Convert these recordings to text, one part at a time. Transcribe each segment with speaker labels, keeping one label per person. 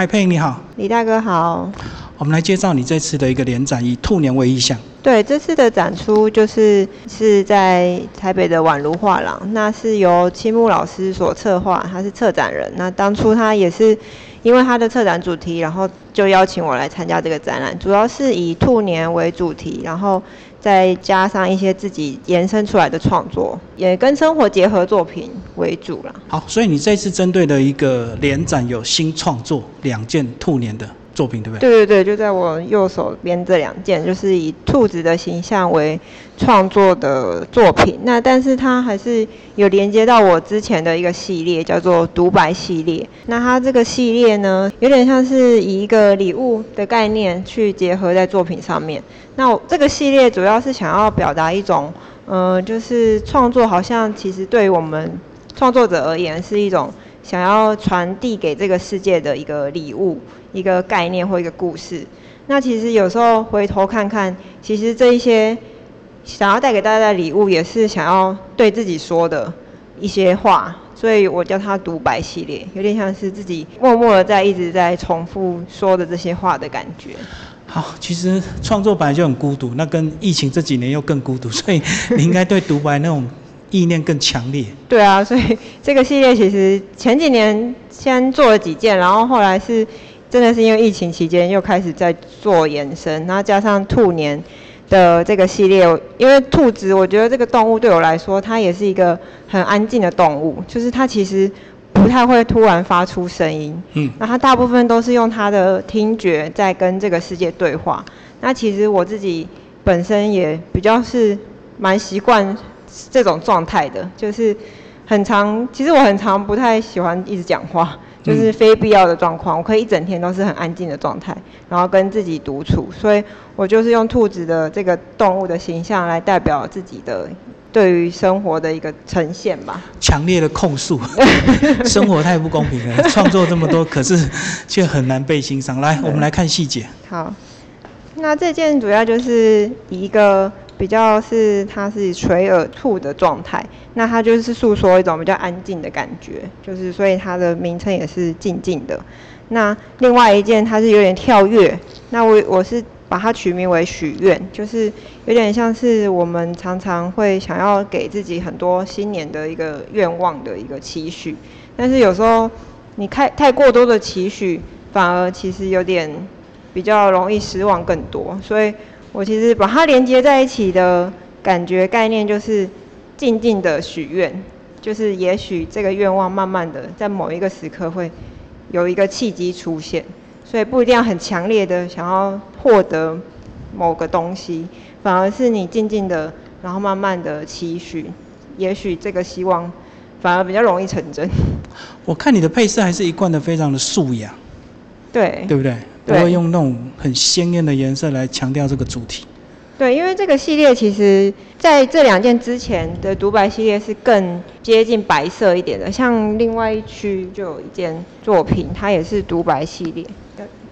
Speaker 1: 嗨，佩你好，
Speaker 2: 李大哥好。
Speaker 1: 我们来介绍你这次的一个联展，以兔年为意向。
Speaker 2: 对，这次的展出就是是在台北的宛如画廊，那是由青木老师所策划，他是策展人。那当初他也是因为他的策展主题，然后就邀请我来参加这个展览，主要是以兔年为主题，然后再加上一些自己延伸出来的创作，也跟生活结合作品为主了。
Speaker 1: 好，所以你这次针对的一个联展有新创作两件兔年的。作品对不对？
Speaker 2: 对对对，就在我右手边这两件，就是以兔子的形象为创作的作品。那但是它还是有连接到我之前的一个系列，叫做独白系列。那它这个系列呢，有点像是以一个礼物的概念去结合在作品上面。那我这个系列主要是想要表达一种，呃，就是创作好像其实对于我们创作者而言是一种。想要传递给这个世界的一个礼物、一个概念或一个故事。那其实有时候回头看看，其实这一些想要带给大家的礼物，也是想要对自己说的一些话。所以我叫它独白系列，有点像是自己默默的在一直在重复说的这些话的感觉。
Speaker 1: 好，其实创作本来就很孤独，那跟疫情这几年又更孤独，所以你应该对独白那种。意念更强烈。
Speaker 2: 对啊，所以这个系列其实前几年先做了几件，然后后来是真的是因为疫情期间又开始在做延伸，然后加上兔年的这个系列，因为兔子，我觉得这个动物对我来说，它也是一个很安静的动物，就是它其实不太会突然发出声音。嗯。那它大部分都是用它的听觉在跟这个世界对话。那其实我自己本身也比较是蛮习惯。这种状态的，就是很长。其实我很长不太喜欢一直讲话，就是非必要的状况。我可以一整天都是很安静的状态，然后跟自己独处。所以我就是用兔子的这个动物的形象来代表自己的对于生活的一个呈现吧。
Speaker 1: 强烈的控诉，生活太不公平了。创作这么多，可是却很难被欣赏。来，我们来看细节。
Speaker 2: 好，那这件主要就是一个。比较是它是垂耳兔的状态，那它就是诉说一种比较安静的感觉，就是所以它的名称也是静静的。那另外一件它是有点跳跃，那我我是把它取名为许愿，就是有点像是我们常常会想要给自己很多新年的一个愿望的一个期许，但是有时候你太太过多的期许，反而其实有点比较容易失望更多，所以。我其实把它连接在一起的感觉概念，就是静静的许愿，就是也许这个愿望慢慢的在某一个时刻会有一个契机出现，所以不一定要很强烈的想要获得某个东西，反而是你静静的，然后慢慢的期许，也许这个希望反而比较容易成真。
Speaker 1: 我看你的配色还是一贯的非常的素雅，
Speaker 2: 对，
Speaker 1: 对不对？不会用那种很鲜艳的颜色来强调这个主题。
Speaker 2: 对，因为这个系列其实在这两件之前的独白系列是更接近白色一点的，像另外一区就有一件作品，它也是独白系列。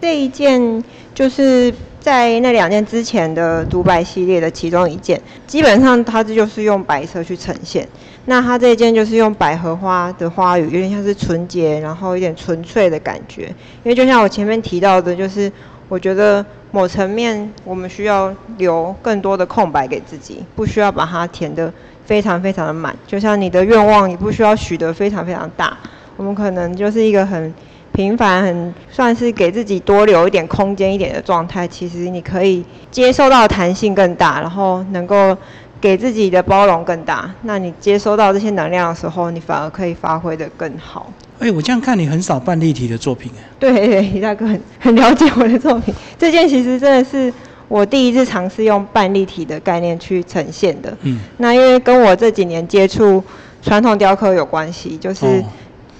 Speaker 2: 这一件就是在那两件之前的独白系列的其中一件，基本上它这就是用白色去呈现。那它这一件就是用百合花的花语，有点像是纯洁，然后有点纯粹的感觉。因为就像我前面提到的，就是我觉得某层面我们需要留更多的空白给自己，不需要把它填得非常非常的满。就像你的愿望，也不需要许得非常非常大。我们可能就是一个很平凡、很算是给自己多留一点空间一点的状态。其实你可以接受到弹性更大，然后能够。给自己的包容更大，那你接收到这些能量的时候，你反而可以发挥的更好。
Speaker 1: 哎，我这样看你很少办立体的作品哎。
Speaker 2: 对，李大哥很很了解我的作品。这件其实真的是我第一次尝试用半立体的概念去呈现的。嗯。那因为跟我这几年接触传统雕刻有关系，就是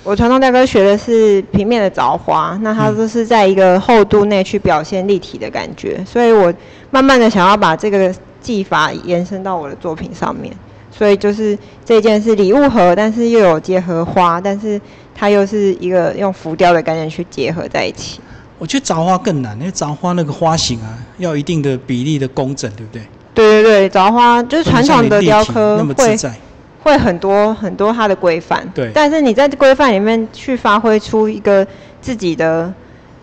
Speaker 2: 我传统雕刻学的是平面的凿花，那它都是在一个厚度内去表现立体的感觉，所以我慢慢的想要把这个。技法延伸到我的作品上面，所以就是这件是礼物盒，但是又有结合花，但是它又是一个用浮雕的概念去结合在一起。
Speaker 1: 我觉得凿花更难，因为凿花那个花型啊，要一定的比例的工整，对不对？
Speaker 2: 对对对，凿花就是传统的雕刻会会很多很多它的规范，
Speaker 1: 对。
Speaker 2: 但是你在规范里面去发挥出一个自己的。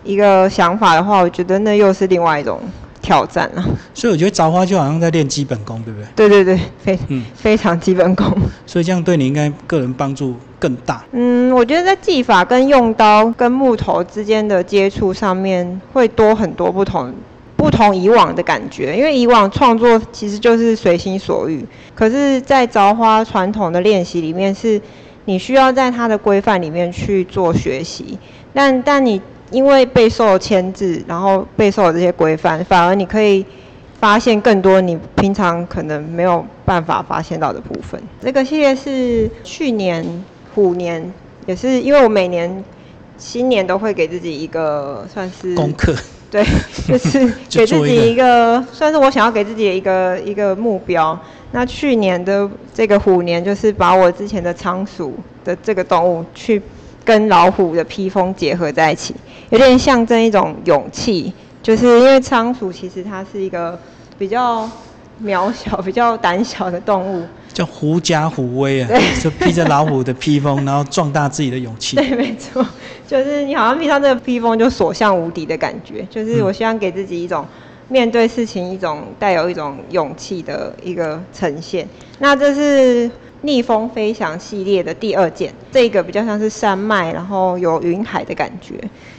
Speaker 2: 一个想法的话，我觉得那又是另外一种挑战啊。
Speaker 1: 所以我觉得凿花就好像在练基本功，对不对？
Speaker 2: 对对对，非
Speaker 1: 嗯，
Speaker 2: 非常基本功。
Speaker 1: 所以这样对你应该个人帮助更大。
Speaker 2: 嗯，我觉得在技法跟用刀跟木头之间的接触上面会多很多不同。不同以往的感觉，因为以往创作其实就是随心所欲，可是，在凿花传统的练习里面，是你需要在它的规范里面去做学习。但但你因为备受牵制，然后备受这些规范，反而你可以发现更多你平常可能没有办法发现到的部分。这个系列是去年虎年，也是因为我每年新年都会给自己一个算是
Speaker 1: 功课。
Speaker 2: 对，就是 给自己一个，算是我想要给自己的一个一个目标。那去年的这个虎年，就是把我之前的仓鼠的这个动物，去跟老虎的披风结合在一起，有点象征一种勇气。就是因为仓鼠其实它是一个比较渺小、比较胆小的动物。
Speaker 1: 叫狐假虎威啊，就披着老虎的披风，然后壮大自己的勇气。
Speaker 2: 对，没错，就是你好像披上这个披风就所向无敌的感觉。就是我希望给自己一种面对事情一种带有一种勇气的一个呈现。那这是逆风飞翔系列的第二件，这个比较像是山脉，然后有云海的感觉，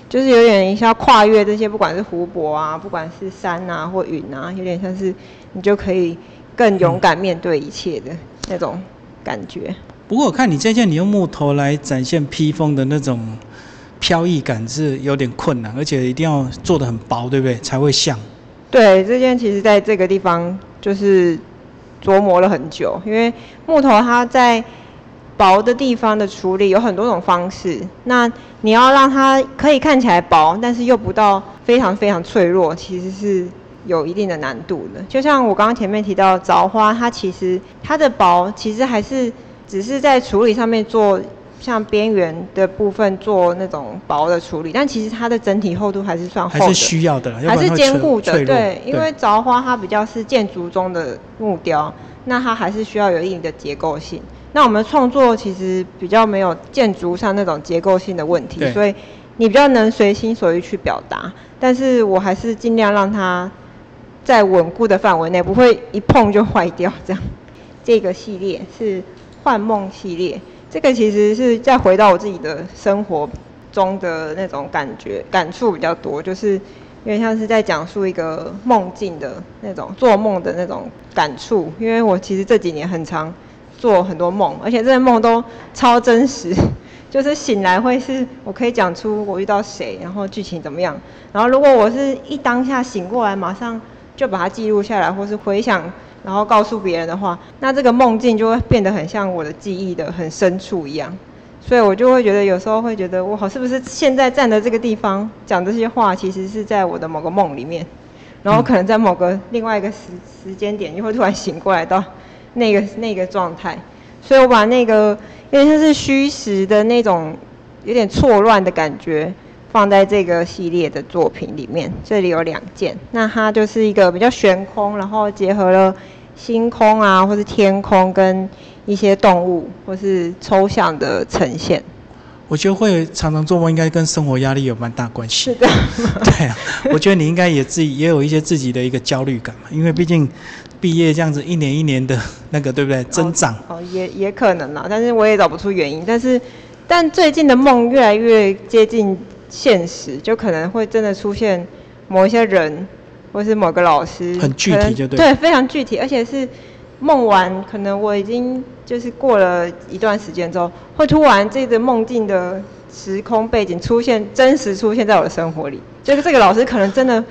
Speaker 2: 就是有点像跨越这些，不管是湖泊啊，不管是山啊或云啊，有点像是你就可以。更勇敢面对一切的那种感觉。
Speaker 1: 不过我看你这件，你用木头来展现披风的那种飘逸感是有点困难，而且一定要做的很薄，对不对？才会像。
Speaker 2: 对，这件其实在这个地方就是琢磨了很久，因为木头它在薄的地方的处理有很多种方式。那你要让它可以看起来薄，但是又不到非常非常脆弱，其实是。有一定的难度的，就像我刚刚前面提到凿花，它其实它的薄其实还是只是在处理上面做像边缘的部分做那种薄的处理，但其实它的整体厚度还是算厚
Speaker 1: 的，还是需要的，
Speaker 2: 还是坚固的。
Speaker 1: 对，
Speaker 2: 因为凿花它比较是建筑中的木雕，那它还是需要有一定的结构性。那我们创作其实比较没有建筑上那种结构性的问题，所以你比较能随心所欲去表达。但是我还是尽量让它。在稳固的范围内，不会一碰就坏掉。这样，这个系列是幻梦系列。这个其实是再回到我自己的生活中的那种感觉、感触比较多，就是有点像是在讲述一个梦境的那种做梦的那种感触。因为我其实这几年很常做很多梦，而且这些梦都超真实，就是醒来会是我可以讲出我遇到谁，然后剧情怎么样。然后如果我是一当下醒过来，马上。就把它记录下来，或是回想，然后告诉别人的话，那这个梦境就会变得很像我的记忆的很深处一样。所以我就会觉得，有时候会觉得，我好是不是现在站的这个地方讲这些话，其实是在我的某个梦里面，然后可能在某个另外一个时时间点，就会突然醒过来到那个 那个状态。所以我把那个有点像是虚实的那种有点错乱的感觉。放在这个系列的作品里面，这里有两件，那它就是一个比较悬空，然后结合了星空啊，或是天空跟一些动物或是抽象的呈现。
Speaker 1: 我觉得会常常做梦，应该跟生活压力有蛮大关系。
Speaker 2: 是的，
Speaker 1: 对啊，我觉得你应该也自己也有一些自己的一个焦虑感嘛，因为毕竟毕业这样子一年一年的那个，对不对？增长
Speaker 2: 哦，也也可能啦，但是我也找不出原因。但是，但最近的梦越来越接近。现实就可能会真的出现某一些人，或是某个老师，
Speaker 1: 很具体就对，
Speaker 2: 对，非常具体，而且是梦完，可能我已经就是过了一段时间之后，会突然这个梦境的时空背景出现，真实出现在我的生活里，就是这个老师可能真的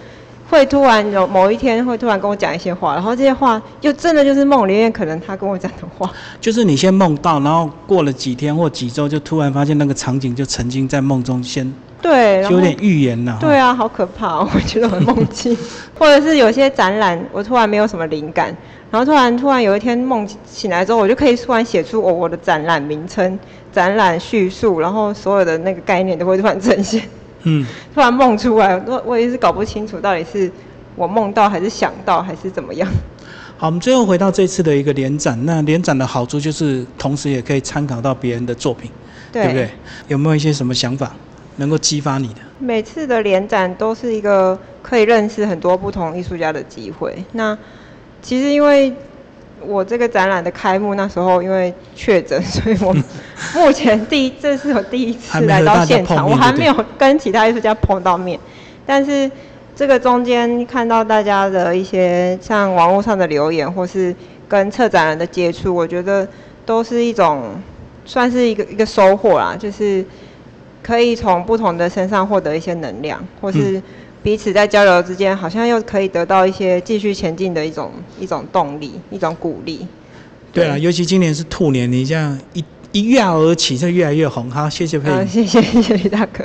Speaker 2: 会突然有某一天会突然跟我讲一些话，然后这些话就真的就是梦里面可能他跟我讲的话，
Speaker 1: 就是你先梦到，然后过了几天或几周，就突然发现那个场景就曾经在梦中先。
Speaker 2: 对，
Speaker 1: 有点预言呐。
Speaker 2: 对啊，好可怕，我觉得很梦境，或者是有些展览，我突然没有什么灵感，然后突然突然有一天梦醒来之后，我就可以突然写出我我的展览名称、展览叙述，然后所有的那个概念都会突然呈现。嗯，突然梦出来，我我也是搞不清楚到底是我梦到还是想到还是怎么样。
Speaker 1: 好，我们最后回到这次的一个联展，那联展的好处就是同时也可以参考到别人的作品，对不对？有没有一些什么想法？能够激发你的？
Speaker 2: 每次的联展都是一个可以认识很多不同艺术家的机会。那其实因为我这个展览的开幕那时候因为确诊，所以我目前第一这是我第一次来到现场，我还没有跟其他艺术家碰到面。但是这个中间看到大家的一些像网络上的留言，或是跟策展人的接触，我觉得都是一种算是一个一个收获啦，就是可以从不同的身上获得一些能量，或是彼此在交流之间，好像又可以得到一些继续前进的一种一种动力，一种鼓励。
Speaker 1: 对啊，尤其今年是兔年，你这样一一跃而起，就越来越红。好，谢谢佩
Speaker 2: 好，谢谢谢谢李大哥。